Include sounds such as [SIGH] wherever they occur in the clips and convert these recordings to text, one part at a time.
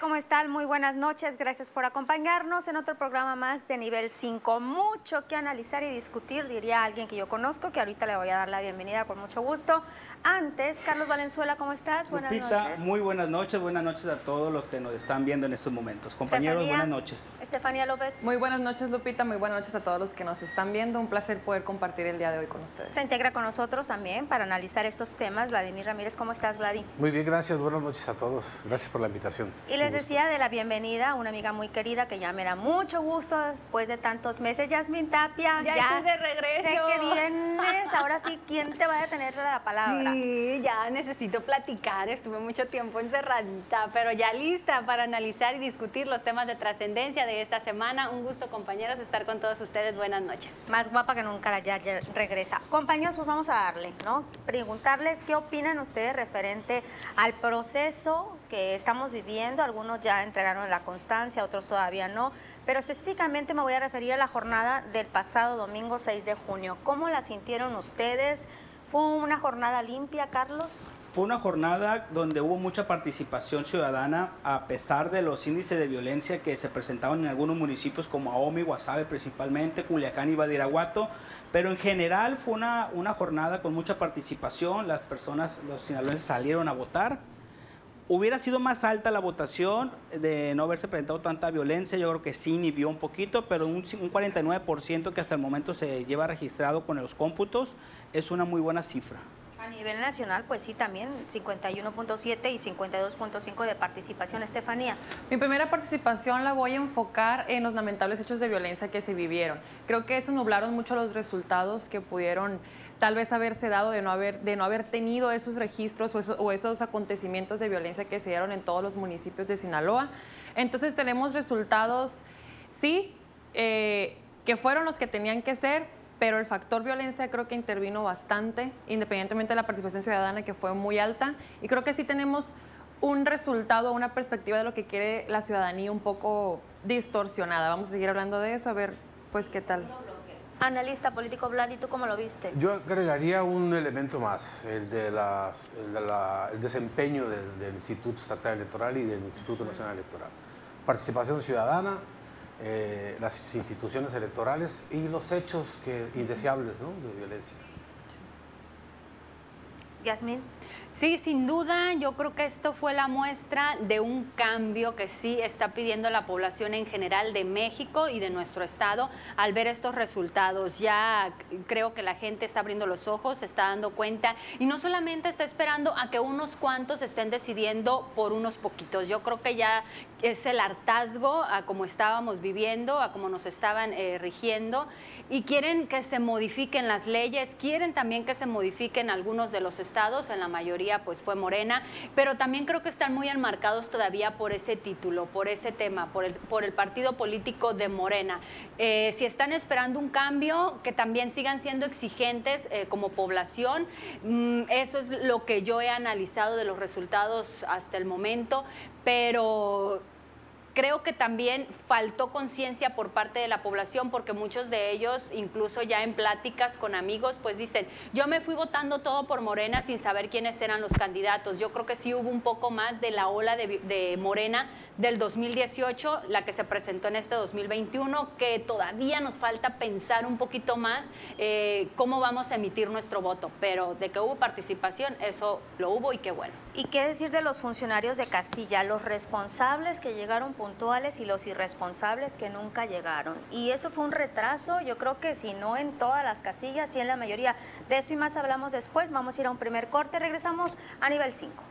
¿Cómo están? Muy buenas noches. Gracias por acompañarnos en otro programa más de nivel 5. Mucho que analizar y discutir, diría alguien que yo conozco, que ahorita le voy a dar la bienvenida con mucho gusto. Antes, Carlos Valenzuela, ¿cómo estás? Buenas noches. Muy buenas noches. Buenas noches a todos los que nos están viendo en estos momentos. Compañeros, buenas noches. Estefanía López. Muy buenas noches, Lupita. Muy buenas noches a todos los que nos están viendo. Un placer poder compartir el día de hoy con ustedes. Se integra con nosotros también para analizar estos temas. Vladimir Ramírez, ¿cómo estás, Vladi? Muy bien, gracias. Buenas noches a todos. Gracias por la invitación. Y les decía de la bienvenida a una amiga muy querida que ya me da mucho gusto después de tantos meses. Yasmin Tapia. Ya, ya de regreso. Sé que vienes. Ahora sí, ¿quién te va a detener la palabra? Sí, ya necesito platicar. Estuve mucho tiempo encerradita, pero ya lista para analizar y discutir los temas de trascendencia de esta semana. Un gusto, compañeros, estar con todos ustedes. Buenas noches. Más guapa que nunca, ya regresa. Compañeros, pues vamos a darle, ¿no? Preguntarles qué opinan ustedes referente al proceso estamos viviendo. Algunos ya entregaron la constancia, otros todavía no. Pero específicamente me voy a referir a la jornada del pasado domingo 6 de junio. ¿Cómo la sintieron ustedes? ¿Fue una jornada limpia, Carlos? Fue una jornada donde hubo mucha participación ciudadana a pesar de los índices de violencia que se presentaban en algunos municipios como Aomi, Guasave principalmente, Culiacán y Badiraguato, pero en general fue una, una jornada con mucha participación, las personas, los sinaloenses salieron a votar Hubiera sido más alta la votación de no haberse presentado tanta violencia, yo creo que sí inhibió un poquito, pero un, un 49% que hasta el momento se lleva registrado con los cómputos es una muy buena cifra. A nivel nacional, pues sí, también 51.7 y 52.5 de participación. Estefanía. Mi primera participación la voy a enfocar en los lamentables hechos de violencia que se vivieron. Creo que eso nublaron mucho los resultados que pudieron tal vez haberse dado de no haber, de no haber tenido esos registros o esos, acontecimientos de violencia que se dieron en todos los municipios de Sinaloa. Entonces tenemos resultados, sí, eh, que fueron los que tenían que ser, pero el factor violencia creo que intervino bastante, independientemente de la participación ciudadana que fue muy alta, y creo que sí tenemos un resultado, una perspectiva de lo que quiere la ciudadanía un poco distorsionada. Vamos a seguir hablando de eso, a ver pues qué tal. Analista político Vlad, ¿y tú cómo lo viste? Yo agregaría un elemento más, el, de las, el, desempeño del, del Instituto Estatal Electoral y del Instituto Nacional Electoral. Participación ciudadana, eh, las instituciones electorales y los hechos que, indeseables de violencia. Yasmín. Sí, sin duda, yo creo que esto fue la muestra de un cambio que sí está pidiendo la población en general de México y de nuestro estado al ver estos resultados. Ya creo que la gente está abriendo los ojos, se está dando cuenta y no solamente está esperando a que unos cuantos estén decidiendo por unos poquitos. Yo creo que ya es el hartazgo a cómo estábamos viviendo, a cómo nos estaban eh, rigiendo y quieren que se modifiquen las leyes, quieren también que se modifiquen algunos de los estados, en la mayoría pues fue Morena, pero también creo que están muy enmarcados todavía por ese título, por ese tema, por el, partido político de Morena. Eh, si están esperando un cambio, que también sigan siendo exigentes eh, como población, mm, eso es lo que yo he analizado de los resultados hasta el momento, pero Creo que también faltó conciencia por parte de la población porque muchos de ellos, incluso ya en pláticas con amigos, pues dicen, yo me fui votando todo por Morena sin saber quiénes eran los candidatos. Yo creo que sí hubo un poco más de la ola de, Morena del 2018, la que se presentó en este 2021, que todavía nos falta pensar un poquito más eh, cómo vamos a emitir nuestro voto. Pero de que hubo participación, eso lo hubo y qué bueno. ¿Y qué decir de los funcionarios de casilla, los responsables que llegaron puntuales y los irresponsables que nunca llegaron? Y eso fue un retraso, yo creo que si no en todas las casillas, sí en la mayoría. De eso y más hablamos después, vamos a ir a un primer corte, regresamos a nivel 5.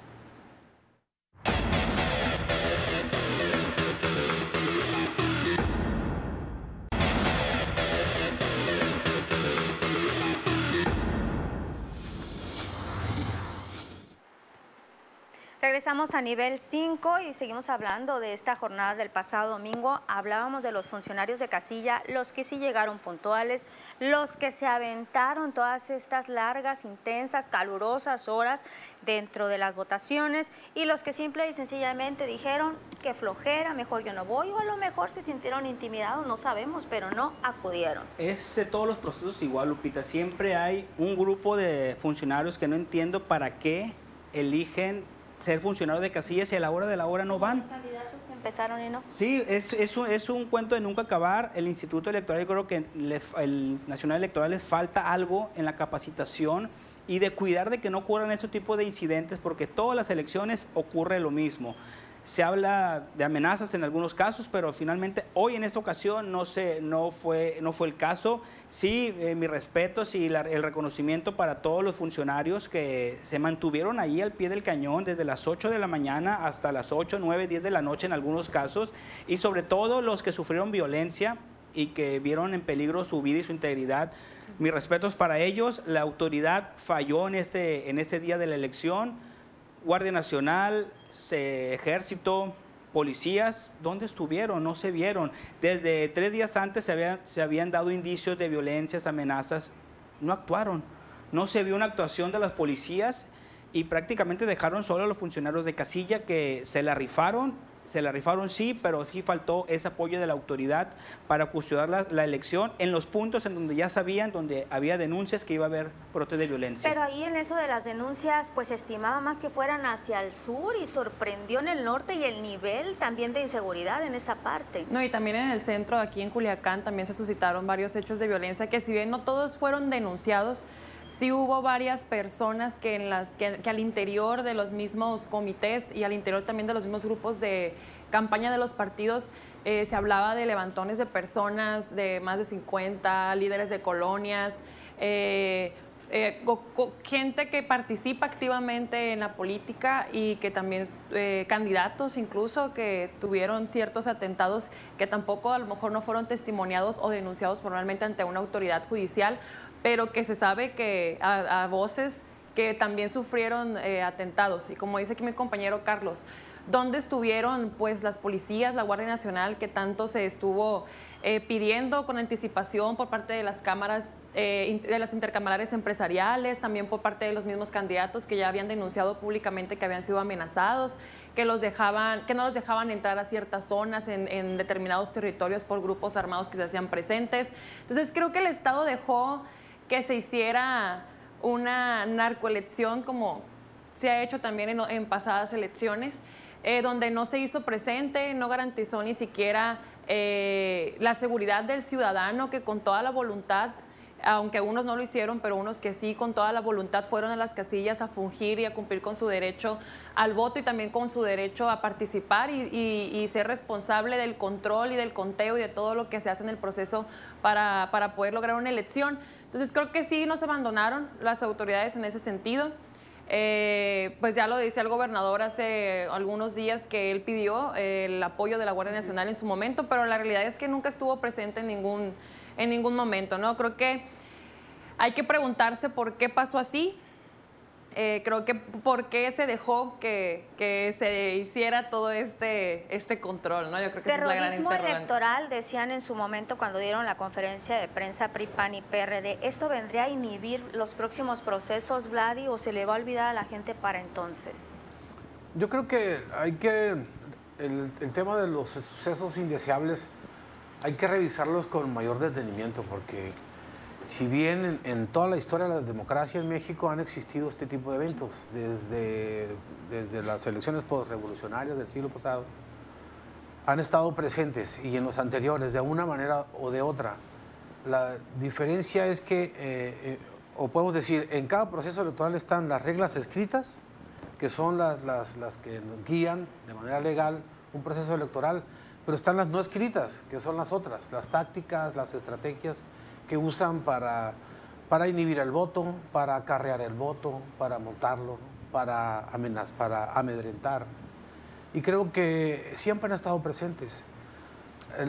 Regresamos a nivel 5 y seguimos hablando de esta jornada del pasado domingo. Hablábamos de los funcionarios de casilla, los que sí llegaron puntuales, los que se aventaron todas estas largas, intensas, calurosas horas dentro de las votaciones y los que simple y sencillamente dijeron que flojera, mejor yo no voy o a lo mejor se sintieron intimidados, no sabemos, pero no acudieron. Es de todos los procesos igual, Lupita. Siempre hay un grupo de funcionarios que no entiendo para qué eligen ser funcionarios de casillas y a la hora de la hora no van. empezaron y no. Sí, es, es, un, es un cuento de nunca acabar. El Instituto Electoral, yo creo que el Nacional Electoral les falta algo en la capacitación y de cuidar de que no ocurran ese tipo de incidentes, porque todas las elecciones ocurre lo mismo se habla de amenazas en algunos casos, pero finalmente hoy en esta ocasión no, se, no, fue, no fue el caso. Sí, eh, mi respeto y el reconocimiento para todos los funcionarios que se mantuvieron ahí al pie del cañón desde las 8 de la mañana hasta las 8, 9, 10 de la noche en algunos casos, y sobre todo los que sufrieron violencia y que vieron en peligro su vida y su integridad. Mis respetos para ellos. La autoridad falló en este, en ese día de la elección. Guardia Nacional, ejército, policías, ¿dónde estuvieron? No se vieron. Desde tres días antes se, se habían dado indicios de violencias, amenazas, no actuaron. No se vio una actuación de las policías y prácticamente dejaron solo a los funcionarios de casilla que se la rifaron se la rifaron sí, pero sí faltó ese apoyo de la autoridad para custodiar la, elección en los puntos en donde ya sabían, donde había denuncias que iba a haber brotes de violencia. Pero ahí en eso de las denuncias, pues estimaba más que fueran hacia el sur y sorprendió en el norte y el nivel también de inseguridad en esa parte. No, y también en el centro, aquí en Culiacán, también se suscitaron varios hechos de violencia que si bien no todos fueron denunciados, sí hubo varias personas que, en las, que, al interior de los mismos comités y al interior también de los mismos grupos de campaña de los partidos eh, se hablaba de levantones de personas de más de 50, líderes de colonias, eh, eh, gente que participa activamente en la política y que también candidatos incluso que tuvieron ciertos atentados que tampoco a lo mejor no fueron testimoniados o denunciados formalmente ante una autoridad judicial, pero que se sabe que a, voces que también sufrieron eh, atentados. Y como dice aquí mi compañero Carlos, ¿dónde estuvieron pues las policías, la Guardia Nacional, que tanto se estuvo eh, pidiendo con anticipación por parte de las cámaras, eh, de las intercamarares empresariales, también por parte de los mismos candidatos que ya habían denunciado públicamente que habían sido amenazados, que, los dejaban, que no los dejaban entrar a ciertas zonas en determinados territorios por grupos armados que se hacían presentes? Entonces creo que el Estado dejó que se hiciera una narcoelección como se ha hecho también en, pasadas elecciones, eh, donde no se hizo presente, no garantizó ni siquiera eh, la seguridad del ciudadano que con toda la voluntad aunque unos no lo hicieron, pero unos que sí, con toda la voluntad, fueron a las casillas a fungir y a cumplir con su derecho al voto y también con su derecho a participar y, ser responsable del control y del conteo y de todo lo que se hace en el proceso para, para poder lograr una elección. Entonces creo que sí nos abandonaron las autoridades en ese sentido. Eh, pues ya lo dice el gobernador hace algunos días que él pidió el apoyo de la Guardia Nacional en su momento, pero la realidad es que nunca estuvo presente en ningún, en ningún momento, ¿no? Creo que hay que preguntarse por qué pasó así. Eh, creo que por qué se dejó que, que, se hiciera todo este, este control, ¿no? Yo creo que Terrorismo es la electoral, decían en su momento cuando dieron la conferencia de prensa PRI, PAN y PRD, ¿esto vendría a inhibir los próximos procesos, Vladi, o se le va a olvidar a la gente para entonces? Yo creo que hay que, el, el tema de los sucesos indeseables, hay que revisarlos con mayor detenimiento porque si bien en, toda la historia de la democracia en México han existido este tipo de eventos, desde, desde las elecciones postrevolucionarias del siglo pasado, han estado presentes y en los anteriores, de una manera o de otra. La diferencia es que, eh, eh, o podemos decir, en cada proceso electoral están las reglas escritas, que son las, las, las que guían de manera legal un proceso electoral, pero están las no escritas, que son las otras, las tácticas, las estrategias que usan para, para inhibir el voto, para acarrear el voto, para montarlo, para, amenazar, para amedrentar. Y creo que siempre han estado presentes.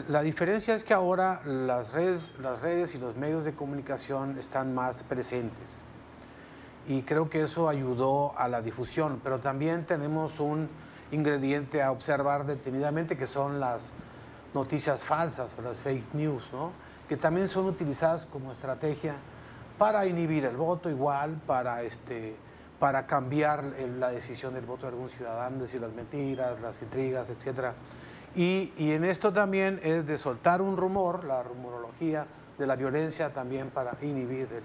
La diferencia es que ahora las redes, las redes y los medios de comunicación están más presentes. Y creo que eso ayudó a la difusión, pero también tenemos un ingrediente a observar detenidamente que son las noticias falsas o las fake news, ¿no? que también son utilizadas como estrategia para inhibir el voto igual, para, este, para cambiar la decisión del voto de algún ciudadano, decir las mentiras, las intrigas, etc. Y, y, en esto también es de soltar un rumor, la rumorología de la violencia también para inhibir el,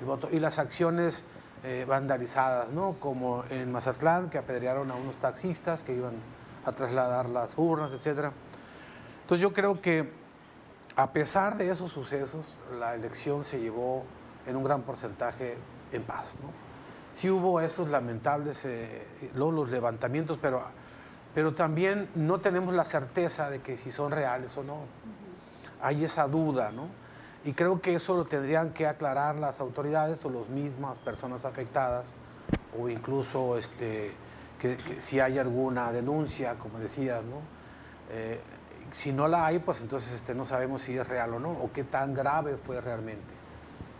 el voto. Y las acciones eh, vandalizadas, ¿no? Como en Mazatlán, que apedrearon a unos taxistas que iban a trasladar las urnas, etc. Entonces yo creo que a pesar de esos sucesos, la elección se llevó en un gran porcentaje en paz, ¿no? Sí hubo esos lamentables, eh, los levantamientos, pero, pero también no tenemos la certeza de que si son reales o no. Hay esa duda, ¿no? Y creo que eso lo tendrían que aclarar las autoridades o las mismas personas afectadas, o incluso este, que, si hay alguna denuncia, como decías, ¿no? Eh, si no la hay, pues entonces este, no sabemos si es real o no, o qué tan grave fue realmente.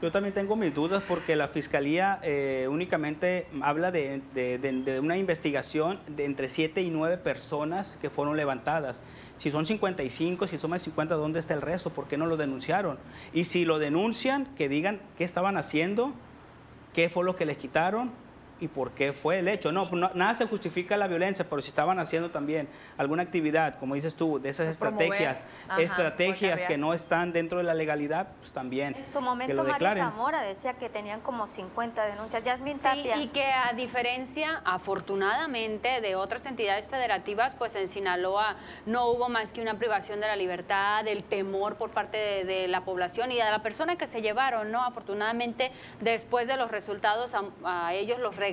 Yo también tengo mis dudas porque la fiscalía eh, únicamente habla de, de, una investigación de entre 7 y 9 personas que fueron levantadas. Si son 55, si son más de 50, ¿dónde está el resto? ¿Por qué no lo denunciaron? Y si lo denuncian, que digan qué estaban haciendo, qué fue lo que les quitaron y por qué fue el hecho. No, nada se justifica la violencia, pero si estaban haciendo también alguna actividad, como dices tú, de esas estrategias, estrategias que no están dentro de la legalidad, pues también. En su momento, María Zamora decía que tenían como 50 denuncias. Yasmin Tapia. Sí, y que a diferencia, afortunadamente, de otras entidades federativas, pues en Sinaloa no hubo más que una privación de la libertad, del temor por parte de, la población y de la persona que se llevaron, ¿no? Afortunadamente, después de los resultados, a, ellos los regresaron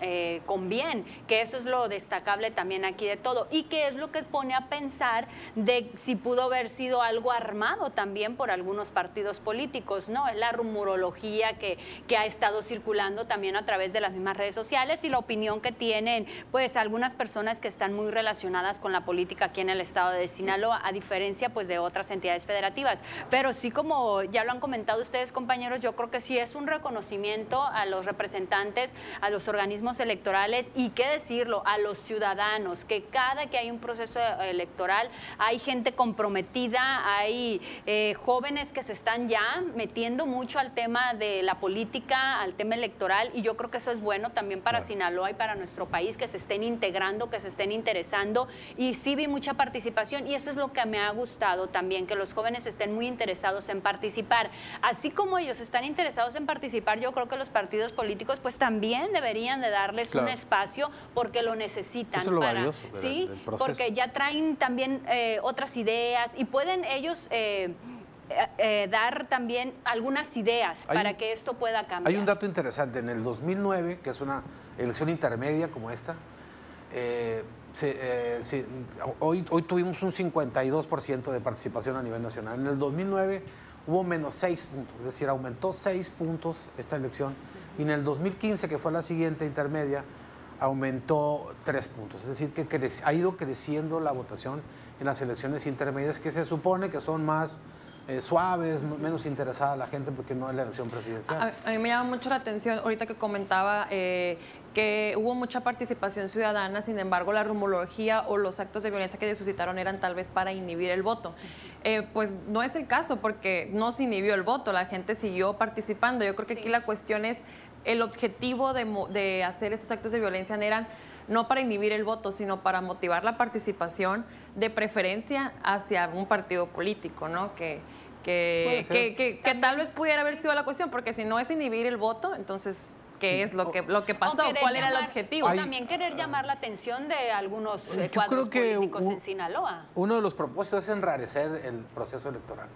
eh, con bien, que eso es lo destacable también aquí de todo. Y que es lo que pone a pensar de si pudo haber sido algo armado también por algunos partidos políticos, ¿no? Es la rumorología que, que ha estado circulando también a través de las mismas redes sociales y la opinión que tienen, pues, algunas personas que están muy relacionadas con la política aquí en el estado de Sinaloa, a diferencia, pues, de otras entidades federativas. Pero sí, como ya lo han comentado ustedes, compañeros, yo creo que sí es un reconocimiento a los representantes a los organismos electorales y qué decirlo, a los ciudadanos, que cada que hay un proceso electoral hay gente comprometida, hay eh, jóvenes que se están ya metiendo mucho al tema de la política, al tema electoral y yo creo que eso es bueno también para Sinaloa y para nuestro país, que se estén integrando, que se estén interesando y sí vi mucha participación y eso es lo que me ha gustado también, que los jóvenes estén muy interesados en participar. Así como ellos están interesados en participar, yo creo que los partidos políticos pues también deberían de darles un espacio porque lo necesitan. Eso es lo valioso sí, porque ya traen también eh, otras ideas y pueden ellos eh, eh, dar también algunas ideas para que esto pueda cambiar. Hay un dato interesante. En el 2009, que es una elección intermedia como esta, hoy, hoy tuvimos un 52% de participación a nivel nacional. En el 2009 hubo menos 6 puntos, es decir, aumentó 6 puntos esta elección y en el 2015, que fue la siguiente intermedia, aumentó tres puntos. Es decir, que ha ido creciendo la votación en las elecciones intermedias, que se supone que son más eh, suaves, menos interesada la gente porque no es la elección presidencial. A, mí me llama mucho la atención, ahorita que comentaba eh, que hubo mucha participación ciudadana, sin embargo la rumorología o los actos de violencia que suscitaron eran tal vez para inhibir el voto. Eh, pues no es el caso porque no se inhibió el voto, la gente siguió participando. Yo creo que aquí la cuestión es el objetivo de, de hacer esos actos de violencia eran no para inhibir el voto, sino para motivar la participación de preferencia hacia un partido político, ¿no? Que, que, que, que, tal vez pudiera haber sido la cuestión, porque si no es inhibir el voto, entonces qué es lo que, lo que pasó, cuál era el objetivo. también querer llamar la atención de algunos eh, cuadros políticos en Sinaloa. Uno de los propósitos es enrarecer el proceso electoral.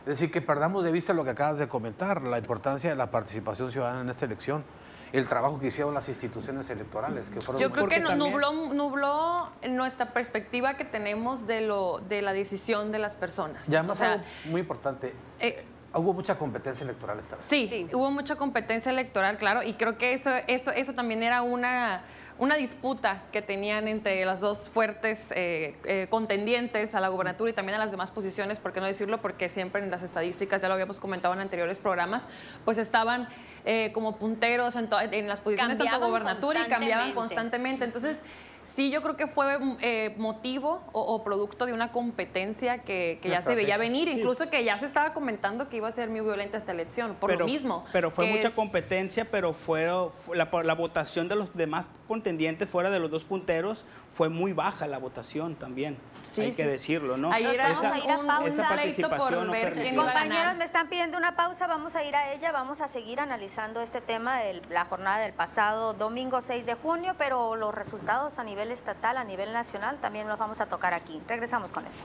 Es decir, que perdamos de vista lo que acabas de comentar, la importancia de la participación ciudadana en esta elección el trabajo que hicieron las instituciones electorales. Que Yo creo que nos nubló, nubló nuestra perspectiva que tenemos de, lo, de la decisión de las personas. Ya más algo muy importante. Eh, Hubo mucha competencia electoral esta vez. Sí, hubo mucha competencia electoral, claro, y creo que eso, eso, eso también era una, una disputa que tenían entre las dos fuertes eh, eh, contendientes a la gubernatura y también a las demás posiciones, ¿por qué no decirlo? Porque siempre en las estadísticas, ya lo habíamos comentado en anteriores programas, pues estaban eh, como punteros en, en las posiciones de la gubernatura y cambiaban constantemente. Entonces, Sí, yo creo que fue eh, motivo o, producto de una competencia que, ya se veía venir, incluso que ya se estaba comentando que iba a ser muy violenta esta elección, por lo mismo. Pero fue mucha competencia, pero fue la, la, votación de los demás contendientes fuera de los dos punteros, fue muy baja la votación también. Sí, hay sí. que decirlo, ¿no? Ahí era Vamos a ir a pausa. Esa participación por no permitió. Compañeros, me están pidiendo una pausa, vamos a ir a ella, vamos a seguir analizando este tema de la jornada del pasado domingo 6 de junio, pero los resultados a nivel estatal, a nivel nacional, también los vamos a tocar aquí. Regresamos con eso.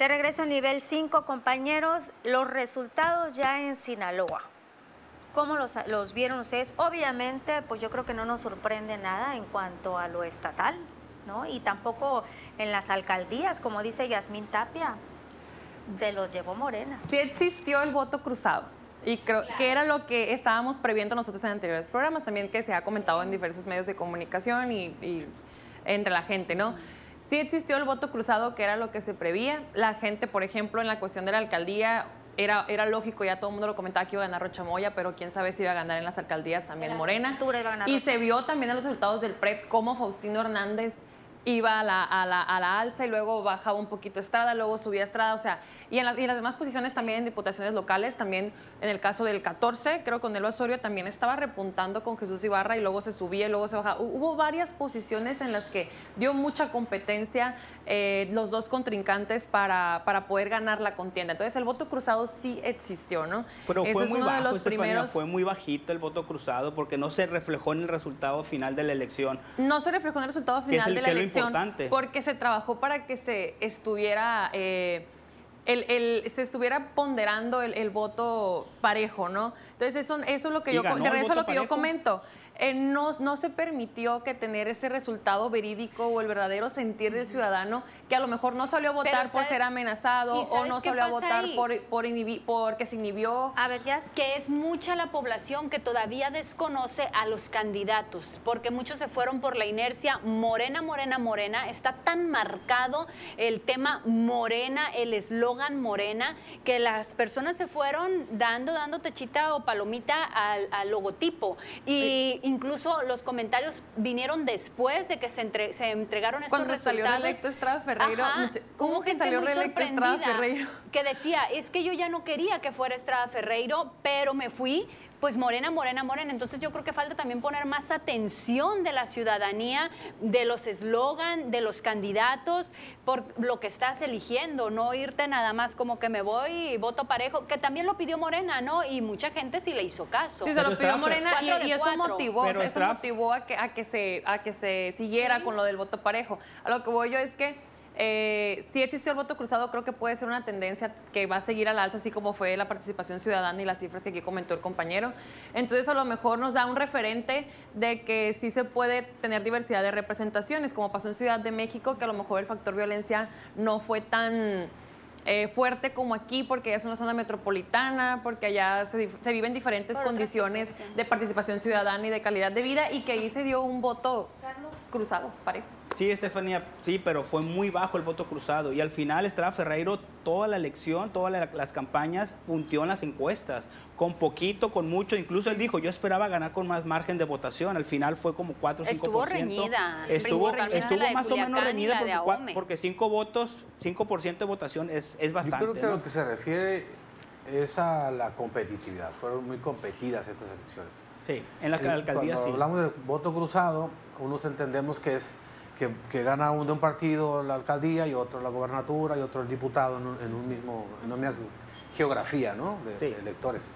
De regreso a nivel 5, compañeros, los resultados ya en Sinaloa. ¿Cómo los, los vieron ustedes? Obviamente, pues yo creo que no nos sorprende nada en cuanto a lo estatal, ¿no? Y tampoco en las alcaldías, como dice Yasmín Tapia, se los llevó Morena. Sí existió el voto cruzado. Y creo que era lo que estábamos previendo nosotros en anteriores programas, también que se ha comentado en diversos medios de comunicación y, y entre la gente, ¿no? Sí existió el voto cruzado, que era lo que se prevía. La gente, por ejemplo, en la cuestión de la alcaldía, era, era lógico, ya todo el mundo lo comentaba que iba a ganar Rocha Moya, pero quién sabe si iba a ganar en las alcaldías también la Morena. altura iba a ganar Y Rocha. se vio también en los resultados del PREP cómo Faustino Hernández iba a la, a la- a la alza y luego bajaba un poquito Estrada, luego subía Estrada, o sea, y en, las, y en las demás posiciones también en diputaciones locales, también en el caso del 14, creo con el Osorio también estaba repuntando con Jesús Ibarra y luego se subía y luego se bajaba. Hu- Hubo varias posiciones en las que dio mucha competencia eh, los dos contrincantes para, para poder ganar la contienda. Entonces el voto cruzado sí existió, ¿no? Pero Ese fue es muy uno bajo, de los primeros... fue muy bajito el voto cruzado porque no se reflejó en el resultado final de la elección. No se reflejó en el resultado Que es final el- de la que elección porque se trabajó para que se estuviera eh, el, el- se estuviera ponderando el, el voto parejo, ¿no? Entonces eso, eso es lo que Y yo de a voto lo que yo comento. Eh, no, no se permitió que tener ese resultado verídico o el verdadero sentir del ciudadano que a lo mejor no salió a votar Pero por ¿sabes- ser amenazado o no salió a votar ahí? por, porque se inhibió A ver, ya. que es mucha la población que todavía desconoce a los candidatos, porque muchos se fueron por la inercia morena, morena, morena. Está tan marcado el tema morena, el eslogan morena, que las personas se fueron dando, dando techita o palomita al, al logotipo. Y incluso los comentarios vinieron después de que se, entre- se entregaron estos Cuando salió resultados. reelecto Estrada Ferreiro, Ajá, ¿cómo que salió reelecto Estrada Ferreiro? que decía, es que yo ya no quería que fuera Estrada Ferreiro, pero me fui, pues morena, morena, morena. Entonces yo creo que falta también poner más atención de la ciudadanía, de los eslogan, de los candidatos, por lo que estás eligiendo, no irte nada más como que me voy y voto parejo, que también lo pidió Morena, ¿no? Y mucha gente sí le hizo caso. Sí, se lo pidió Morena y, eso motivó, Pero o sea, eso motivó a que, a que se a que se siguiera con lo del voto parejo. A lo que voy yo es que eh, si existió el voto cruzado, creo que puede ser una tendencia que va a seguir al alza, así como fue la participación ciudadana y las cifras que aquí comentó el compañero. Entonces, a lo mejor nos da un referente de que sí se puede tener diversidad de representaciones, como pasó en Ciudad de México, que a lo mejor el factor violencia no fue tan eh, fuerte como aquí, porque es una zona metropolitana, porque allá se, viven diferentes Por condiciones de participación ciudadana y de calidad de vida, y que ahí se dio un voto cruzado, parejo. Sí, Estefanía, sí, pero fue muy bajo el voto cruzado. Y al final Estrada Ferreiro, toda la elección, todas la- las campañas, puntió en las encuestas. Con poquito, con mucho. Incluso él dijo, yo esperaba ganar con más margen de votación. Al final fue como 4 o 5%. Estuvo reñida, Estuvo, más o menos reñida porque, porque 5 votos, 5% de votación es, es Yo bastante. creo que ¿no? lo que se refiere es a la competitividad. Fueron muy competidas estas elecciones. Sí, en la El- alcaldía Cuando sí. hablamos del voto cruzado, unos entendemos que es que, que gana uno de un partido la alcaldía y otro la gobernatura y otro el diputado en, un, en un mismo, en una misma geografía ¿no? de, Sí. de electores.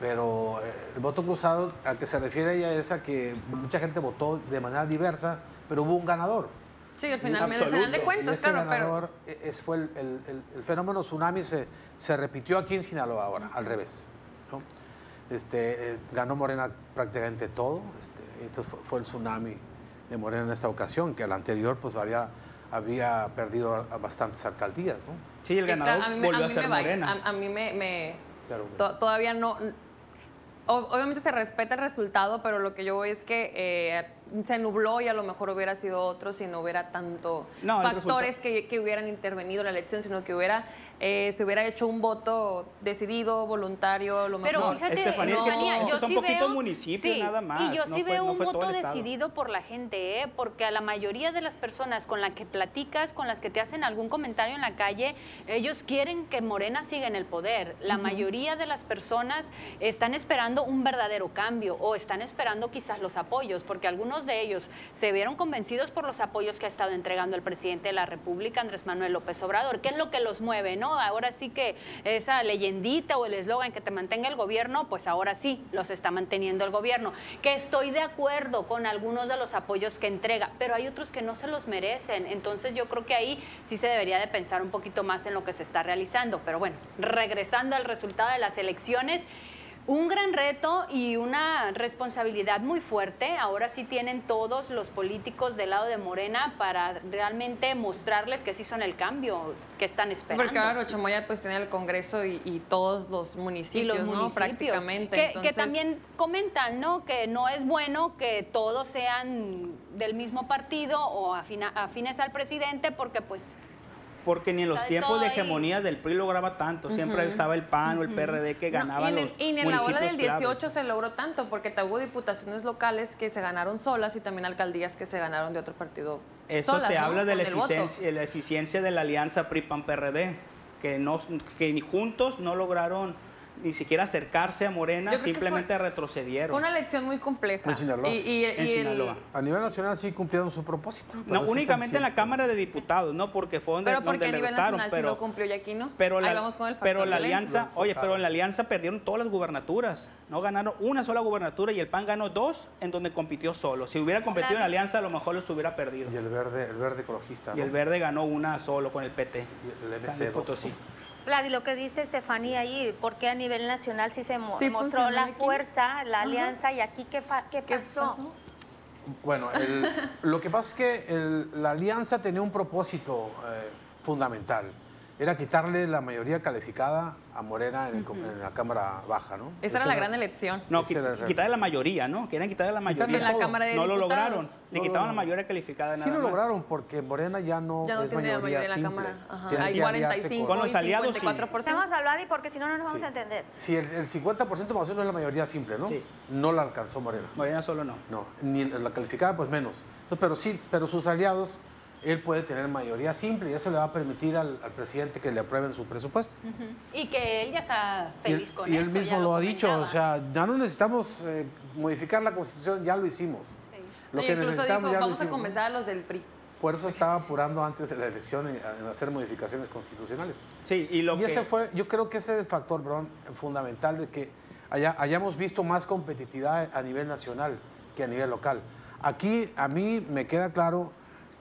Pero eh, el voto cruzado a que se refiere ella es a que mucha gente votó de manera diversa, pero hubo un ganador. Sí, al final, al final de cuentas, este claro, pero ganador eh, es, fue el, el- el- el fenómeno tsunami se, se repitió aquí en Sinaloa ahora, al revés. ¿no? Este, eh, ganó Morena prácticamente todo, este, entonces fue, fue el tsunami de Morena en esta ocasión, que al anterior pues había, había perdido a- a bastantes alcaldías. ¿no? Sí, el Sí, ganador claro, a mí me- volvió a, mí ser Morena. A, a mí me, me- Claro. to- todavía no. Obviamente se respeta el resultado, pero lo que yo voy es que eh, se nubló y a lo mejor hubiera sido otro si no hubiera tanto factores que, que, hubieran intervenido en la elección, sino que hubiera eh, se hubiera hecho un voto decidido, voluntario, lo Pero mejor. fíjate, Estefanía, yo son sí poquitos municipios nada más. Y yo sí veo un voto decidido por la gente, ¿eh? porque a la mayoría de las personas con las que platicas, con las que te hacen algún comentario en la calle, ellos quieren que Morena siga en el poder. La mayoría de las personas están esperando un verdadero cambio o están esperando quizás los apoyos, porque algunos de ellos se vieron convencidos por los apoyos que ha estado entregando el presidente de la República, Andrés Manuel López Obrador. ¿Qué es lo que los mueve? ¿no? Ahora sí que esa leyendita o el eslogan que te mantenga el gobierno, pues ahora sí los está manteniendo el gobierno. Que estoy de acuerdo con algunos de los apoyos que entrega, pero hay otros que no se los merecen. Entonces yo creo que ahí sí se debería de pensar un poquito más en lo que se está realizando. Pero bueno, regresando al resultado de las elecciones. Un gran reto y una responsabilidad muy fuerte. Ahora sí tienen todos los políticos del lado de Morena para realmente mostrarles que sí son el cambio que están esperando. Porque claro, Chamoya pues tiene el Congreso y, todos los municipios, los municipios Prácticamente. Que, también comentan, ¿no? Que no es bueno que todos sean del mismo partido o afines al presidente porque pues porque ni en los tiempos de hegemonía del PRI lograba tanto. Siempre estaba el PAN o el PRD que ganaban los Y en la ola del 18 se logró tanto, porque hubo diputaciones locales que se ganaron solas y también alcaldías que se ganaron de otro partido Eso te habla de la eficiencia, la eficiencia de la alianza PRI-PAN-PRD, que, no, que juntos no lograron ni siquiera acercarse a Morena, simplemente retrocedieron. Fue una elección muy compleja. Y, a nivel nacional sí cumplieron su propósito. No, únicamente en la Cámara de Diputados, ¿no? Porque fue donde, pero porque a nivel nacional pero, sí lo cumplió y aquí no. Pero la, pero la alianza, oye, pero en la alianza perdieron todas las gubernaturas. No ganaron una sola gubernatura y el PAN ganó dos en donde compitió solo. Si hubiera competido en la alianza, a lo mejor los hubiera perdido. Y el verde, el verde ecologista. Y el verde ganó una solo con el PT. Y el MC Potosí. Vlad, y lo que dice Estefanía ahí, ¿por qué a nivel nacional sí se mostró la fuerza, la alianza y aquí qué, qué, pasó? Bueno, [LAUGHS] lo que pasa es que la alianza tenía un propósito eh, fundamental era quitarle la mayoría calificada a Morena en, la Cámara Baja, ¿no? Esa, era la gran elección. No, quitarle la mayoría, ¿no? Querían quitarle la mayoría. En la Cámara de no lo lograron. Le quitaban la mayoría calificada Sí lo lograron porque Morena ya no, ya no es mayoría, mayoría en la Cámara. Hay 45 con, los aliados, 54%. Sí. Vamos a hablar y porque si no, no nos vamos a entender. Sí, el, 50% más o menos es la mayoría simple, ¿no? Sí. No la alcanzó Morena. Morena solo no. No, ni la calificada pues menos. Entonces, pero sí, pero sus aliados él puede tener mayoría simple y eso le va a permitir al, presidente que le aprueben su presupuesto. Y que él ya está feliz con eso. Y él mismo lo, ha dicho, o sea, ya no necesitamos eh, modificar la constitución, ya lo hicimos. Lo que necesitamos dijo, vamos a comenzar a los del PRI. Por eso estaba apurando antes de la elección en, hacer modificaciones constitucionales. Sí, y lo y ese fue, yo creo que ese es el factor, Bron, fundamental de que hayamos visto más competitividad a nivel nacional que a nivel local. Aquí a mí me queda claro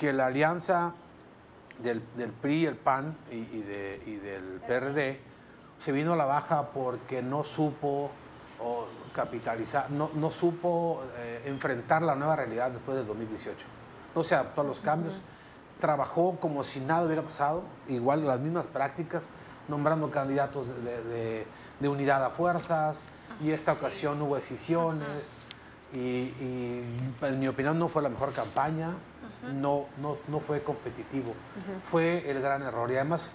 que la alianza del, PRI, el PAN y, del PRD se vino a la baja porque no supo capitalizar, no, supo eh, enfrentar la nueva realidad después del 2018. No se adaptó a los cambios, trabajó como si nada hubiera pasado, igual las mismas prácticas, nombrando candidatos de, unidad a fuerzas, y esta ocasión hubo decisiones, y en mi opinión no fue la mejor campaña no, no, no, fue competitivo. Fue el gran error. Y además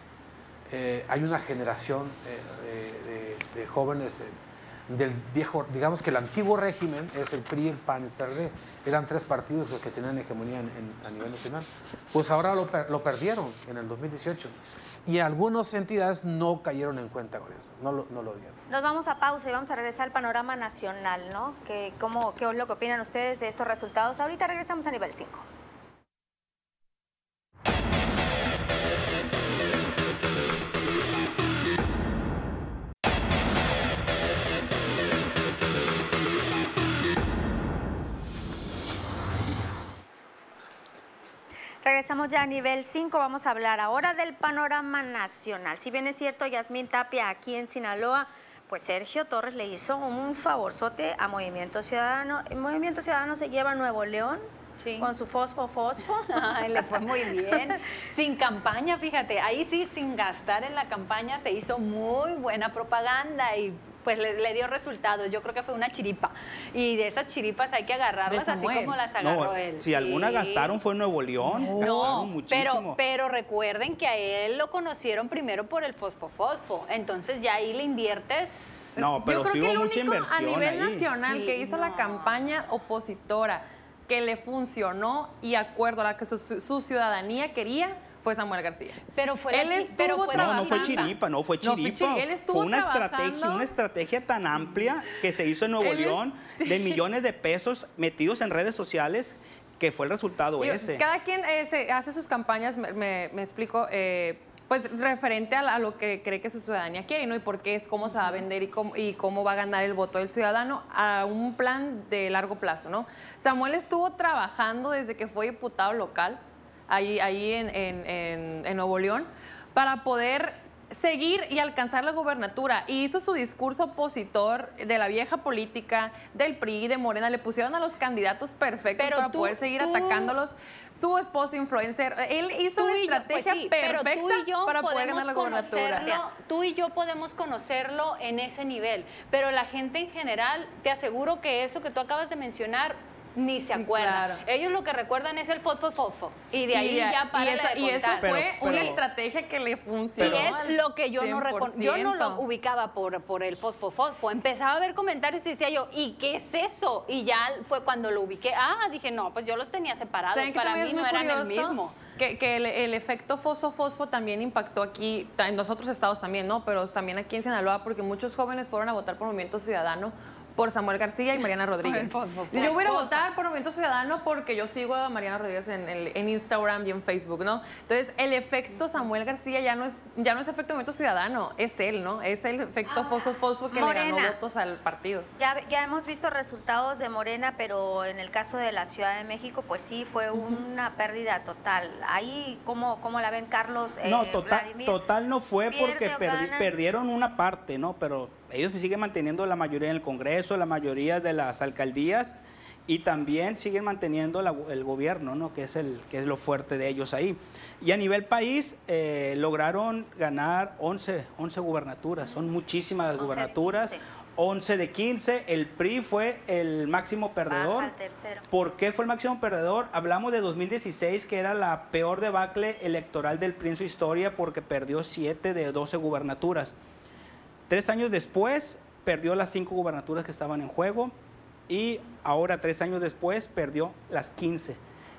eh, hay una generación eh, de, jóvenes eh, del viejo, digamos que el antiguo régimen es el PRI, el PAN el PRD. Eran tres partidos los que tenían hegemonía a nivel nacional. Pues ahora lo, lo, perdieron en el 2018. Y algunas entidades no cayeron en cuenta con eso, no lo, no lo dieron. Nos vamos a pausa y vamos a regresar al panorama nacional, ¿no? Que, ¿cómo, ¿Qué es lo que opinan ustedes de estos resultados? Ahorita regresamos a nivel 5. Regresamos ya a nivel 5, vamos a hablar ahora del panorama nacional. Si bien es cierto, Yasmín Tapia aquí en Sinaloa, pues Sergio Torres le hizo un favorzote a Movimiento Ciudadano. El Movimiento Ciudadano se lleva a Nuevo León, con su fosfo fosfo. [LAUGHS] le fue muy bien. sin campaña, fíjate, ahí sí, sin gastar en la campaña, se hizo muy buena propaganda y pues le, dio resultados. Yo creo que fue una chiripa. Y de esas chiripas hay que agarrarlas así como las agarró él. Si alguna gastaron fue en Nuevo León. No, pero, pero recuerden que a él lo conocieron primero por el fosfofosfo. Entonces ya ahí le inviertes. No, pero Yo creo sí que hubo el mucha único inversión. a nivel ahí. nacional que Sí, hizo la campaña opositora que le funcionó y acuerdo a la que su, su ciudadanía quería fue Samuel García. Pero fue él estuvo pero fue No, no fue chiripa. chiripa, no fue No, fue chiripa. él estuvo fue una trabajando- estrategia, una estrategia tan amplia que se hizo en Nuevo Él es- León [LAUGHS] de millones de pesos metidos en redes sociales que fue el resultado Digo, ese. Cada quien eh, se hace sus campañas, me, me- me explico, eh, pues referente a, la- a lo que cree que su ciudadanía quiere, ¿no? Y por qué es cómo se va a vender y cómo, y cómo va a ganar el voto del ciudadano a un plan de largo plazo, ¿no? Samuel estuvo trabajando desde que fue diputado local, ahí, ahí en, en- en- en Nuevo León, para poder seguir y alcanzar la gubernatura. Y hizo su discurso opositor de la vieja política, del PRI, de Morena. Le pusieron a los candidatos perfectos Pero para tú- poder seguir tú- atacándolos. Su esposa influencer. Él hizo una y yo- pues estrategia pero perfecta tú y yo para poder ganar la gubernatura. Tú y yo podemos conocerlo en ese nivel, pero la gente en general, te aseguro que eso que tú acabas de mencionar ni se Sí, acuerda. claro. Ellos lo que recuerdan es el fosfo fosfo y de ahí Y- ya para y eso, y eso fue pero- una estrategia que le funcionó. Y es lo que yo no recon- yo no lo 100%. ubicaba por, por el fosfo fosfo. Empezaba a ver comentarios y decía yo, ¿y qué es eso? Y ya fue cuando lo ubiqué. Ah, dije, no, pues yo los tenía separados. ¿Saben que Para mí no eran el mismo. Que, que el, el efecto fosfo-fosfo también impactó aquí, en los otros estados también, ¿no? Pero también aquí en Sinaloa, porque muchos jóvenes fueron a votar por Movimiento Ciudadano por Samuel García y Mariana [LAUGHS] Rodríguez. fosfo, Y yo voy a votar por Movimiento Ciudadano porque yo sigo a Mariana Rodríguez en, Instagram y en Facebook, ¿no? Entonces, el efecto Samuel García ya no es ya no es efecto Movimiento Ciudadano, es él, ¿no? Es el efecto fosfo-fosfo que le ganó votos al partido. Ya, ya hemos visto resultados de Morena, pero en el caso de la Ciudad de México, pues sí, fue una pérdida total. Ahí, ¿cómo, cómo la ven Carlos? eh, No, total, Vladimir? total no fue ¿Pierde porque perdi- perdieron una parte, ¿no? Pero ellos siguen manteniendo la mayoría en el Congreso, la mayoría de las alcaldías y también siguen manteniendo la- el gobierno, ¿no? Que es, el, que es lo fuerte de ellos ahí. Y a nivel país eh, lograron ganar 11, 11 gubernaturas, son muchísimas 11 de gubernaturas. 15. 11 de 15, el PRI fue el máximo perdedor. Baja tercero. ¿Por qué fue el máximo perdedor? Hablamos de 2016, que era la peor debacle electoral del PRI en su historia, porque perdió 7 de 12 gubernaturas. Tres años después, perdió las 5 gubernaturas que estaban en juego, y ahora, tres años después, perdió las 15.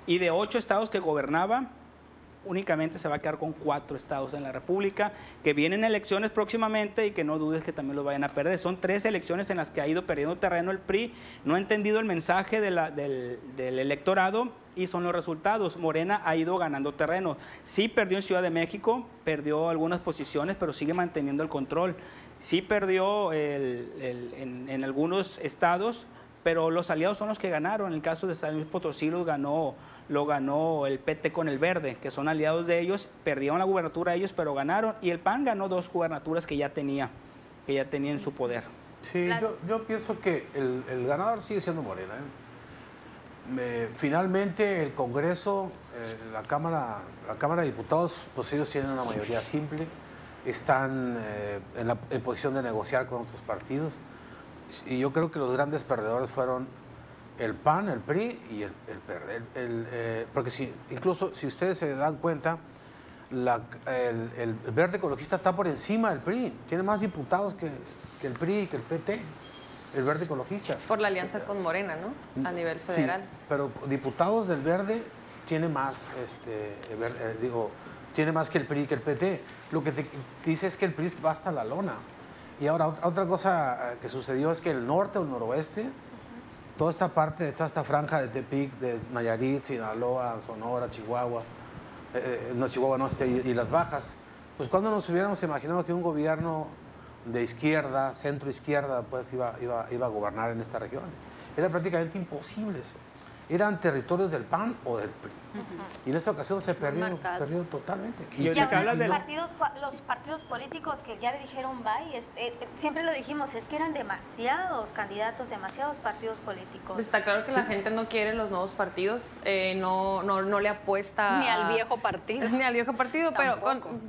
Y de 8 estados que gobernaba, únicamente se va a quedar con cuatro estados en la República, que vienen elecciones próximamente y que no dudes que también lo vayan a perder. Son tres elecciones en las que ha ido perdiendo terreno el PRI, no ha entendido el mensaje de la- del, del electorado y son los resultados. Morena ha ido ganando terreno. Sí perdió en Ciudad de México, perdió algunas posiciones, pero sigue manteniendo el control. Sí perdió el- el- en, en algunos estados, pero los aliados son los que ganaron. En el caso de San Luis Potosí los ganó, lo ganó el PT con el Verde, que son aliados de ellos. Perdieron la gubernatura ellos, pero ganaron. Y el PAN ganó dos gubernaturas que ya tenía, que ya tenía en su poder. Sí, Claro. yo, yo pienso que el, el ganador sigue siendo Morena. ¿eh? Me- finalmente el Congreso, eh, la, Cámara, la Cámara de Diputados, pues ellos tienen una mayoría simple, están eh, en, la, en posición de negociar con otros partidos. Y yo creo que los grandes perdedores fueron el PAN, el PRI y el, el PRD. El- el, eh, porque si, incluso si ustedes se dan cuenta, la- el, verde ecologista está por encima del PRI. Tiene más diputados que, que el PRI, que el PT, el verde ecologista. Por la alianza con Morena, ¿no? A nivel Sí, federal. pero diputados del verde tiene más, este, el ver- eh, digo, tiene más que el PRI, que el PT. Lo que te dice es que el PRI va hasta la lona. Y ahora, ot- otra cosa eh, que sucedió es que el norte o el noroeste, toda esta parte, toda esta franja de Tepic, de Nayarit, Sinaloa, Sonora, Chihuahua, eh, eh, no, Chihuahua no, este, y, y las bajas, pues cuando nos hubiéramos imaginado que un gobierno de izquierda, centro izquierda, pues iba, iba, iba a gobernar en esta región. Era prácticamente imposible eso. Eran territorios del PAN o del PRI. Y en esa ocasión se perdieron, perdieron totalmente. Y, y ahora los, partidos, los partidos políticos que ya le dijeron bye, eh, eh, siempre lo dijimos, es que eran demasiados candidatos, demasiados partidos políticos. Pues está claro que la gente no quiere los nuevos partidos, eh, no, no, no, le apuesta... Ni al viejo partido. [LAUGHS] Ni al viejo partido, pero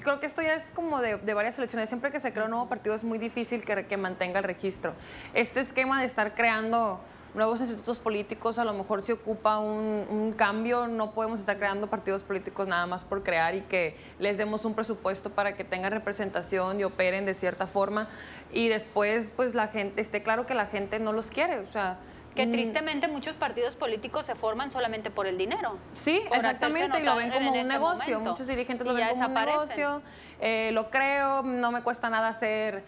creo que esto ya es como de, varias elecciones. Siempre que se crea un nuevo partido es muy difícil que, que mantenga el registro. Este esquema de estar creando nuevos institutos políticos, a lo mejor se ocupa un, cambio, no podemos estar creando partidos políticos nada más por crear y que les demos un presupuesto para que tengan representación y operen de cierta forma y después pues la gente, esté claro que la gente no los quiere, o sea... Que mm. tristemente muchos partidos políticos se forman solamente por el dinero. Sí, exactamente, y lo ven como un negocio. Muchos dirigentes lo ven como un negocio. Eh, lo creo, no me cuesta nada hacer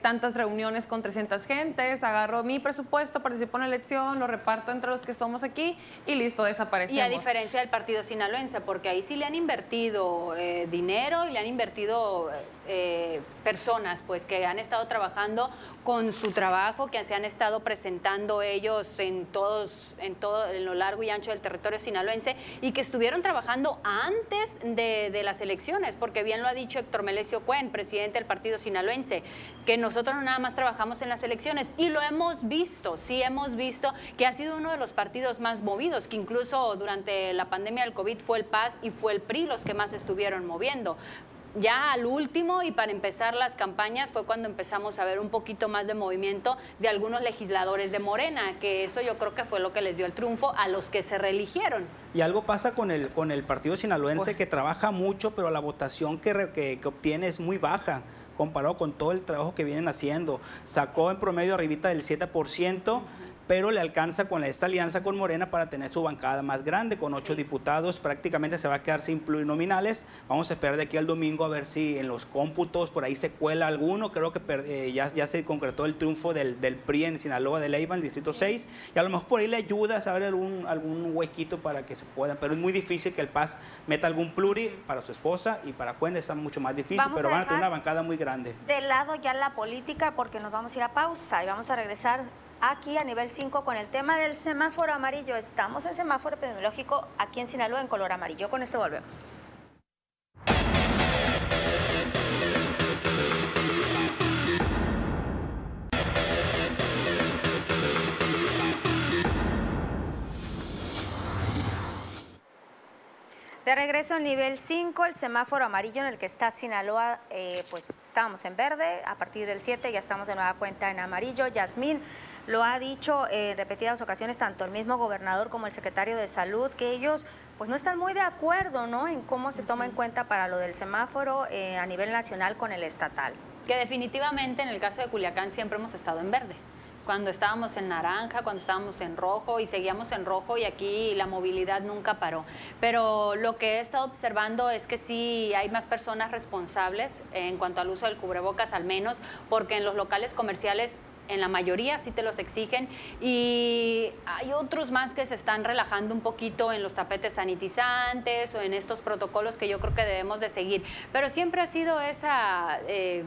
tantas reuniones con 300 gentes, agarro mi presupuesto, participo en la elección, lo reparto entre los que somos aquí y listo, desaparecemos. Y a diferencia del partido sinaloense, porque ahí sí le han invertido eh, dinero y le han invertido eh, personas pues que han estado trabajando con su trabajo, que se han estado presentando ellos en todos, en todo, en lo largo y ancho del territorio sinaloense y que estuvieron trabajando antes de, de las elecciones, porque bien lo ha dicho Héctor Melesio Cuen, presidente del partido sinaloense, que nosotros no nada más trabajamos en las elecciones y lo hemos visto, sí hemos visto que ha sido uno de los partidos más movidos, que incluso durante la pandemia del COVID fue el PAS y fue el PRI los que más estuvieron moviendo ya al último y para empezar las campañas fue cuando empezamos a ver un poquito más de movimiento de algunos legisladores de Morena, que eso yo creo que fue lo que les dio el triunfo a los que se reeligieron. Y algo pasa con el, con el partido sinaloense que trabaja mucho, pero la votación que, que, que obtiene es muy baja comparado con todo el trabajo que vienen haciendo. Sacó en promedio arribita del 7% pero le alcanza con esta alianza con Morena para tener su bancada más grande, con ocho diputados, prácticamente se va a quedar sin plurinominales. Vamos a esperar de aquí al domingo a ver si en los cómputos por ahí se cuela alguno. Creo que eh, ya, ya se concretó el triunfo del, del PRI en Sinaloa de Leiva, Distrito 6, y a lo mejor por ahí le ayuda a saber algún, algún huequito para que se puedan, pero es muy difícil que el PAS meta algún pluri para su esposa y para Cuen está mucho más difícil, pero van a tener una bancada muy grande. De lado ya la política porque nos vamos a ir a pausa y vamos a regresar aquí a nivel 5 con el tema del semáforo amarillo. Estamos en semáforo epidemiológico aquí en Sinaloa en color amarillo. Con esto volvemos. De regreso al nivel 5, el semáforo amarillo en el que está Sinaloa, eh, pues estábamos en verde, a partir del 7 ya estamos de nueva cuenta en amarillo. Yasmín, lo ha dicho en repetidas ocasiones tanto el mismo gobernador como el secretario de Salud, que ellos pues no están muy de acuerdo ¿no? en cómo se toma en cuenta para lo del semáforo eh, a nivel nacional con el estatal. Que definitivamente en el caso de Culiacán siempre hemos estado en verde cuando estábamos en naranja, cuando estábamos en rojo y seguíamos en rojo y aquí la movilidad nunca paró. Pero lo que he estado observando es que sí hay más personas responsables en cuanto al uso del cubrebocas al menos, porque en los locales comerciales en la mayoría sí te los exigen y hay otros más que se están relajando un poquito en los tapetes sanitizantes o en estos protocolos que yo creo que debemos de seguir. Pero siempre ha sido esa... Eh,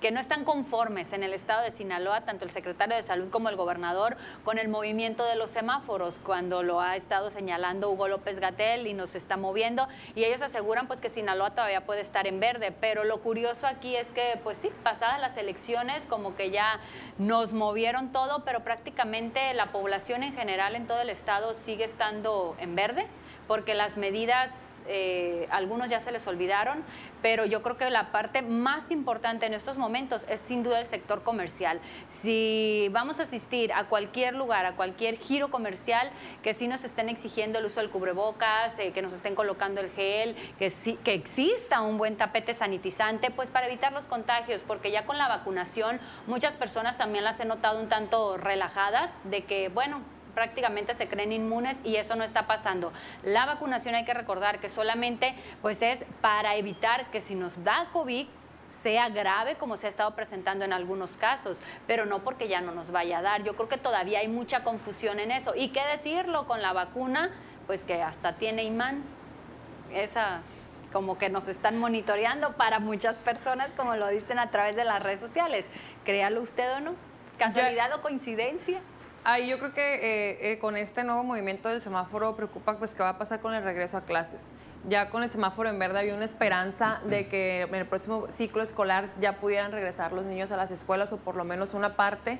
que no están conformes en el estado de Sinaloa, tanto el secretario de Salud como el gobernador, con el movimiento de los semáforos, cuando lo ha estado señalando Hugo López Gatel y nos está moviendo, y ellos aseguran pues que Sinaloa todavía puede estar en verde, pero lo curioso aquí es que pues sí, pasadas las elecciones como que ya nos movieron todo, pero prácticamente la población en general en todo el estado sigue estando en verde porque las medidas, eh, algunos ya se les olvidaron, pero yo creo que la parte más importante en estos momentos es sin duda el sector comercial. Si vamos a asistir a cualquier lugar, a cualquier giro comercial, que sí nos estén exigiendo el uso del cubrebocas, eh, que nos estén colocando el gel, que, sí, que exista un buen tapete sanitizante, pues para evitar los contagios, porque ya con la vacunación muchas personas también las he notado un tanto relajadas de que, bueno, prácticamente se creen inmunes y eso no está pasando. La vacunación hay que recordar que solamente pues es para evitar que si nos da COVID sea grave como se ha estado presentando en algunos casos, pero no porque ya no nos vaya a dar. Yo creo que todavía hay mucha confusión en eso. ¿Y qué decirlo con la vacuna? Pues que hasta tiene imán. Esa como que nos están monitoreando para muchas personas, como lo dicen a través de las redes sociales. Créalo usted o no. ¿Casualidad o coincidencia? Ahí yo creo que eh, eh, con este nuevo movimiento del semáforo preocupa pues qué va a pasar con el regreso a clases. Ya con el semáforo en verde había una esperanza de que en el próximo ciclo escolar ya pudieran regresar los niños a las escuelas o por lo menos una parte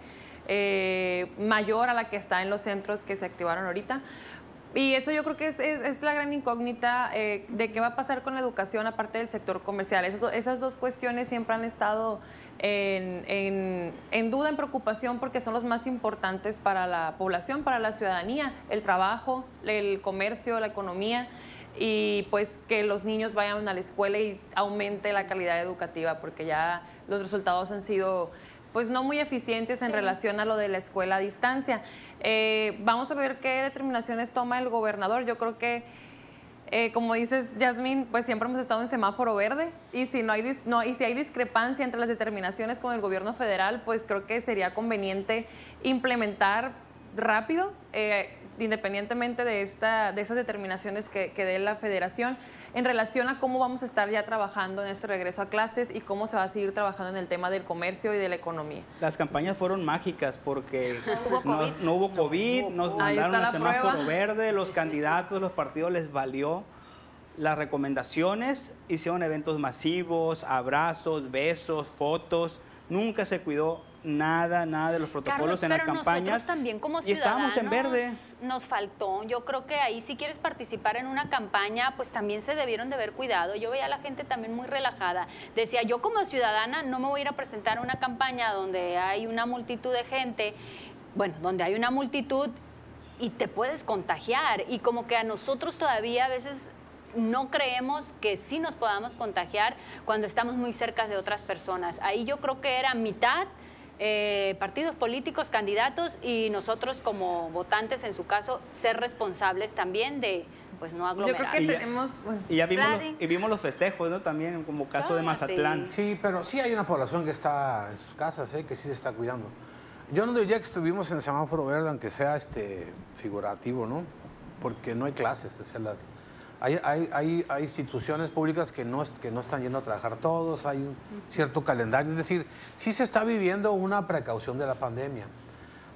eh, mayor a la que está en los centros que se activaron ahorita. Y eso yo creo que es, la gran incógnita de qué va a pasar con la educación aparte del sector comercial. Esas, esas dos cuestiones siempre han estado en, duda, en preocupación, porque son los más importantes para la población, para la ciudadanía, el trabajo, el comercio, la economía y pues que los niños vayan a la escuela y aumente la calidad educativa, porque ya los resultados han sido pues no muy eficientes en relación a lo de la escuela a distancia. Eh, vamos a ver qué determinaciones toma el gobernador. Yo creo que eh, como dices, Yasmín, pues siempre hemos estado en semáforo verde y si no hay no, y si hay discrepancia entre las determinaciones con el gobierno federal, pues creo que sería conveniente implementar rápido, eh, independientemente de, esta, de esas determinaciones que, que dé la federación, en relación a cómo vamos a estar ya trabajando en este regreso a clases y cómo se va a seguir trabajando en el tema del comercio y de la economía. Las campañas fueron mágicas porque [LAUGHS] no hubo COVID, nos mandaron el semáforo verde, los [LAUGHS] candidatos, los partidos les valió las recomendaciones, hicieron eventos masivos, abrazos, besos, fotos, nunca se cuidó nada, nada de los protocolos en las campañas. también como y estábamos en verde. Nos faltó. Yo creo que ahí si quieres participar en una campaña, pues también se debieron de haber cuidado. Yo veía a la gente también muy relajada. Decía, yo como ciudadana no me voy a ir a presentar a una campaña donde hay una multitud de gente, bueno, donde hay una multitud y te puedes contagiar. Y como que a nosotros todavía a veces no creemos que sí nos podamos contagiar cuando estamos muy cerca de otras personas. Ahí yo creo que era mitad eh, partidos políticos, candidatos y nosotros como votantes, en su caso, ser responsables también de pues no aglomerar. Yo creo que tenemos... y ya vimos, los, y vimos los festejos, ¿no? También como caso de Mazatlán. Sí. pero sí hay una población que está en sus casas, ¿eh? que sí se está cuidando. Yo no diría que estuvimos en el semáforo verde, aunque sea este figurativo, ¿no? Porque no hay clases, es la, hay, hay, hay, instituciones públicas que no, que no están yendo a trabajar todos, hay un cierto calendario, es decir, sí se está viviendo una precaución de la pandemia.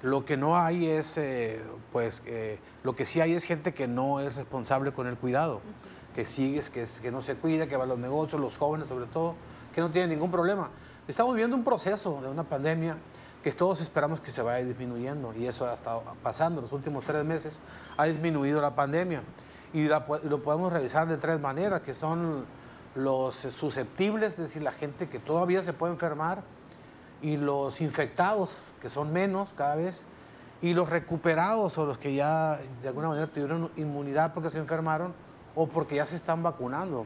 Lo que no hay es, eh, pues, eh, lo que sí hay es gente que no es responsable con el cuidado, que sigue, que, que no se cuida, que va a los negocios, los jóvenes sobre todo, que no tienen ningún problema. Estamos viviendo un proceso de una pandemia que todos esperamos que se vaya disminuyendo y eso ha estado pasando. Los últimos tres meses ha disminuido la pandemia y lo podemos revisar de tres maneras, que son los susceptibles, es decir, la gente que todavía se puede enfermar, y los infectados, que son menos cada vez, y los recuperados o los que ya de alguna manera tuvieron inmunidad porque se enfermaron o porque ya se están vacunando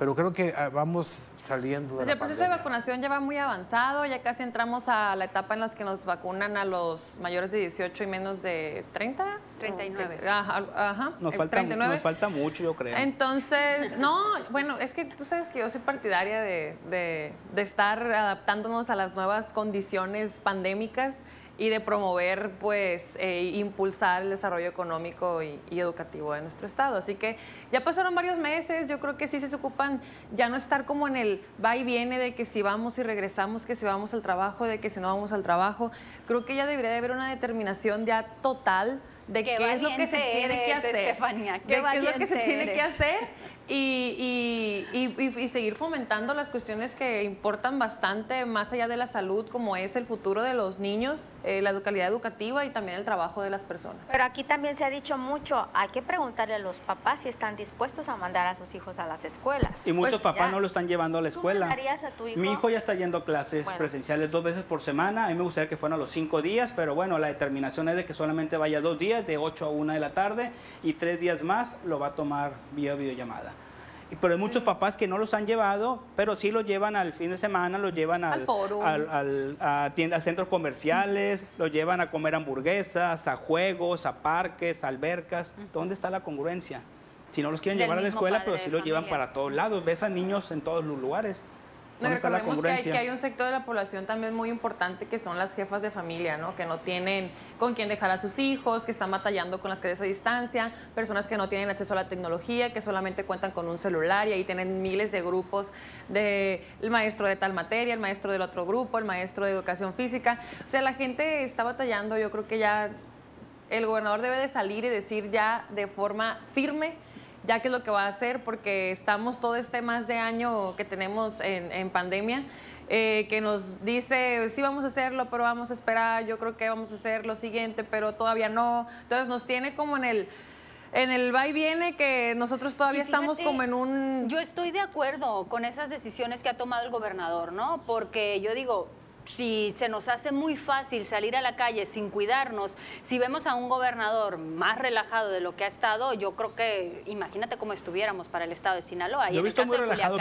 pero creo que ah, vamos saliendo de pues la El proceso de vacunación ya va muy avanzado, ya casi entramos a la etapa en la que nos vacunan a los mayores de 18 y menos de 30. 39. Ajá, ajá nos, falta, nos falta mucho, yo creo. Entonces, [LAUGHS] no, bueno, es que tú sabes que yo soy partidaria de, de, de estar adaptándonos a las nuevas condiciones pandémicas y de promover, pues, e impulsar el desarrollo económico y, educativo de nuestro estado. Así que ya pasaron varios meses, yo creo que sí se ocupan ya no estar como en el va y viene de que si vamos y regresamos, que si vamos al trabajo, de que si no vamos al trabajo. Creo que ya debería de haber una determinación ya total de qué, es lo que se tiene que hacer. Estefanía, qué, qué es lo que se tiene que hacer y, y, seguir fomentando las cuestiones que importan bastante más allá de la salud, como es el futuro de los niños, eh, la calidad educativa y también el trabajo de las personas. Pero aquí también se ha dicho mucho, hay que preguntarle a los papás si están dispuestos a mandar a sus hijos a las escuelas. Y muchos pues papás no lo están llevando a la escuela. ¿Tú a tu hijo? Mi hijo ya está yendo a clases presenciales dos veces por semana. A mí me gustaría que fueran los cinco días, pero bueno, la determinación es de que solamente vaya dos días, de 8 a 1 de la tarde, y tres días más lo va a tomar vía videollamada pero hay muchos papás que no los han llevado, pero sí los llevan al fin de semana, los llevan al, al, a, tiendas, centros comerciales, los llevan a comer hamburguesas, a juegos, a parques, a albercas. ¿Dónde está la congruencia? Si no los quieren llevar a la escuela, pero sí los llevan para todos lados. Ves a niños en todos los lugares. No, recordemos que hay, que hay, un sector de la población también muy importante que son las jefas de familia, ¿no? Que no tienen con quién dejar a sus hijos, que están batallando con las clases a distancia, personas que no tienen acceso a la tecnología, que solamente cuentan con un celular y ahí tienen miles de grupos de el maestro de tal materia, el maestro del otro grupo, el maestro de educación física. O sea, la gente está batallando, yo creo que ya el gobernador debe de salir y decir ya de forma firme ya qué es lo que va a hacer, porque estamos todo este más de año que tenemos en, pandemia, eh, que nos dice, sí vamos a hacerlo, pero vamos a esperar, yo creo que vamos a hacer lo siguiente, pero todavía no. Entonces nos tiene como en el en el va y viene que nosotros todavía estamos como en un... Yo estoy de acuerdo con esas decisiones que ha tomado el gobernador, ¿no? Porque yo digo, si se nos hace muy fácil salir a la calle sin cuidarnos, si vemos a un gobernador más relajado de lo que ha estado, yo creo que imagínate cómo estuviéramos para el estado de Sinaloa. Y yo he visto muy relajado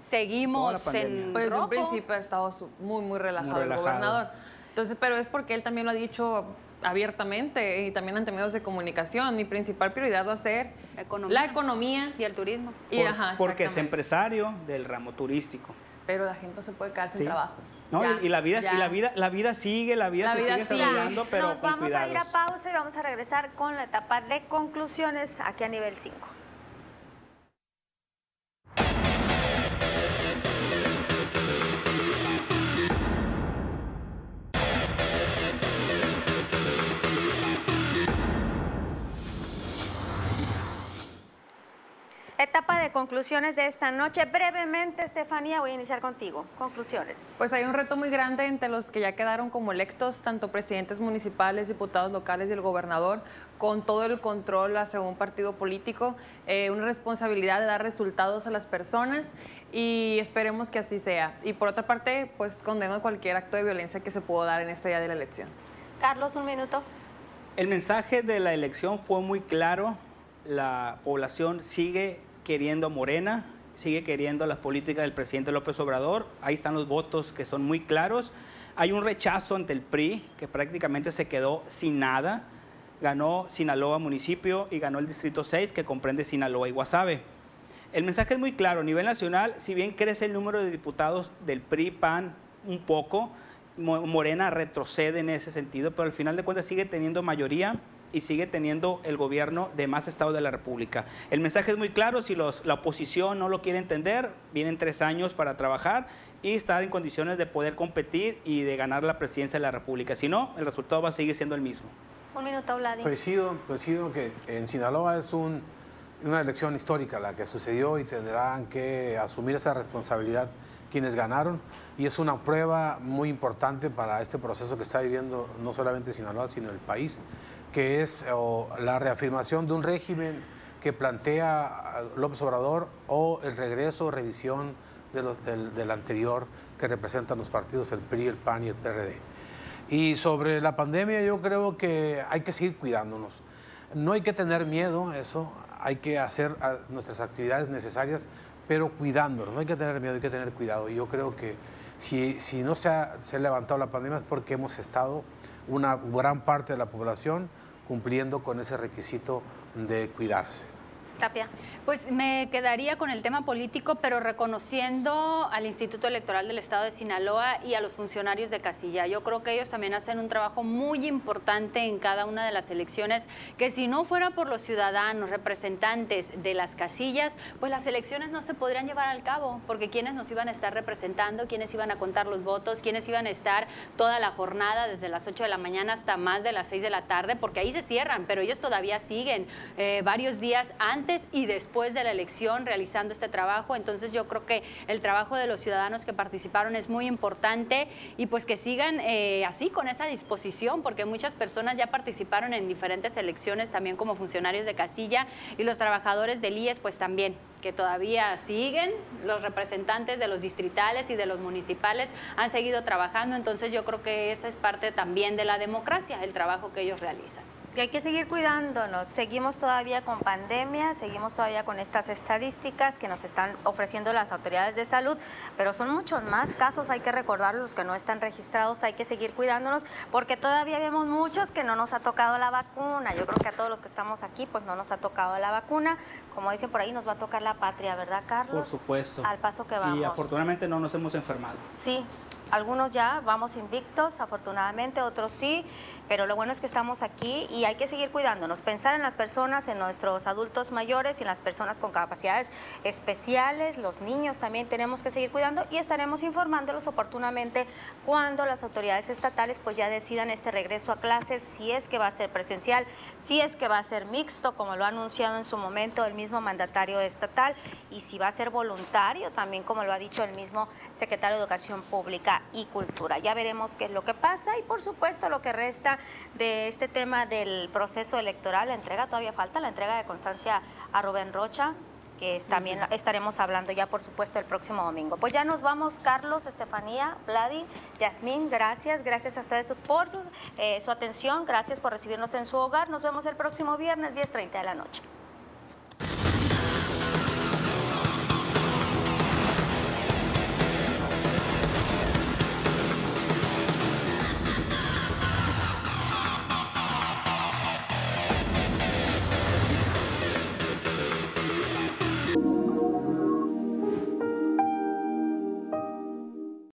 Seguimos en Pues en principio ha estado muy, muy relajado, el gobernador. Entonces, pero es porque él también lo ha dicho abiertamente y también ante medios de comunicación. Mi principal prioridad va a ser la economía y el turismo. Y, porque es empresario del ramo turístico. Pero la gente se puede quedar sin trabajo. No, y, la vida, y la vida, la vida sigue, la vida se sigue desarrollando, pero Nos vamos a ir a pausa y vamos a regresar con la etapa de conclusiones aquí a nivel 5. Etapa de conclusiones de esta noche. Brevemente, Estefanía, voy a iniciar contigo. Conclusiones. Pues hay un reto muy grande entre los que ya quedaron como electos, tanto presidentes municipales, diputados locales y el gobernador, con todo el control hacia un partido político, eh, una responsabilidad de dar resultados a las personas y esperemos que así sea. Y por otra parte, pues condeno cualquier acto de violencia que se pueda dar en este día de la elección. Carlos, un minuto. El mensaje de la elección fue muy claro. La población sigue queriendo Morena, sigue queriendo las políticas del presidente López Obrador. Ahí están los votos que son muy claros. Hay un rechazo ante el PRI, que prácticamente se quedó sin nada. Ganó Sinaloa municipio y ganó el Distrito 6, que comprende Sinaloa y Guasave. El mensaje es muy claro. A nivel nacional, si bien crece el número de diputados del PRI, PAN un poco, Morena retrocede en ese sentido, pero al final de cuentas sigue teniendo mayoría y sigue teniendo el gobierno de más estados de la República. El mensaje es muy claro, si los, la oposición no lo quiere entender, vienen tres años para trabajar y estar en condiciones de poder competir y de ganar la presidencia de la República. Si no, el resultado va a seguir siendo el mismo. Un minuto, Vladimir. Coincido, coincido que en Sinaloa es un, una elección histórica la que sucedió y tendrán que asumir esa responsabilidad quienes ganaron y es una prueba muy importante para este proceso que está viviendo no solamente Sinaloa, sino el país que es la reafirmación de un régimen que plantea López Obrador o el regreso o revisión del, anterior que representan los partidos, el PRI, el PAN y el PRD. Y sobre la pandemia yo creo que hay que seguir cuidándonos. No hay que tener miedo, eso, hay que hacer nuestras actividades necesarias, pero cuidándonos, no hay que tener miedo, hay que tener cuidado. Yo creo que si, si no se ha, se ha levantado la pandemia es porque hemos estado, una gran parte de la población, cumpliendo con ese requisito de cuidarse. Tapia. Pues me quedaría con el tema político, pero reconociendo al Instituto Electoral del Estado de Sinaloa y a los funcionarios de casilla. Yo creo que ellos también hacen un trabajo muy importante en cada una de las elecciones, que si no fuera por los ciudadanos, representantes de las casillas, pues las elecciones no se podrían llevar al cabo, porque quienes nos iban a estar representando, quienes iban a contar los votos, quienes iban a estar toda la jornada desde las 8 de la mañana hasta más de las 6 de la tarde, porque ahí se cierran, pero ellos todavía siguen eh, varios días antes y después de la elección realizando este trabajo. Entonces yo creo que el trabajo de los ciudadanos que participaron es muy importante y pues que sigan eh, así con esa disposición, porque muchas personas ya participaron en diferentes elecciones también como funcionarios de casilla y los trabajadores del IES pues también que todavía siguen, los representantes de los distritales y de los municipales han seguido trabajando, entonces yo creo que esa es parte también de la democracia, el trabajo que ellos realizan. Que hay que seguir cuidándonos. Seguimos todavía con pandemia, seguimos todavía con estas estadísticas que nos están ofreciendo las autoridades de salud, pero son muchos más casos, hay que recordar los que no están registrados, hay que seguir cuidándonos porque todavía vemos muchos que no nos ha tocado la vacuna. Yo creo que a todos los que estamos aquí pues no nos ha tocado la vacuna. Como dicen por ahí, nos va a tocar la patria, ¿verdad, Carlos? Por supuesto. Al paso que vamos. Y afortunadamente no nos hemos enfermado. Sí, algunos ya vamos invictos, afortunadamente, otros sí, pero lo bueno es que estamos aquí y hay que seguir cuidándonos, pensar en las personas, en nuestros adultos mayores y en las personas con capacidades especiales, los niños también tenemos que seguir cuidando y estaremos informándolos oportunamente cuando las autoridades estatales pues ya decidan este regreso a clases, si es que va a ser presencial, si es que va a ser mixto, como lo ha anunciado en su momento el mismo mandatario estatal, y si va a ser voluntario también, como lo ha dicho el mismo secretario de Educación Pública y cultura. Ya veremos qué es lo que pasa y por supuesto lo que resta de este tema del proceso electoral, la entrega, todavía falta la entrega de constancia a Rubén Rocha, que también estaremos hablando ya, por supuesto, el próximo domingo. Pues ya nos vamos, Carlos, Estefanía, Vladi, Yasmín, gracias, gracias a ustedes por su, eh, su atención, gracias por recibirnos en su hogar. Nos vemos el próximo viernes, 10.30 de la noche.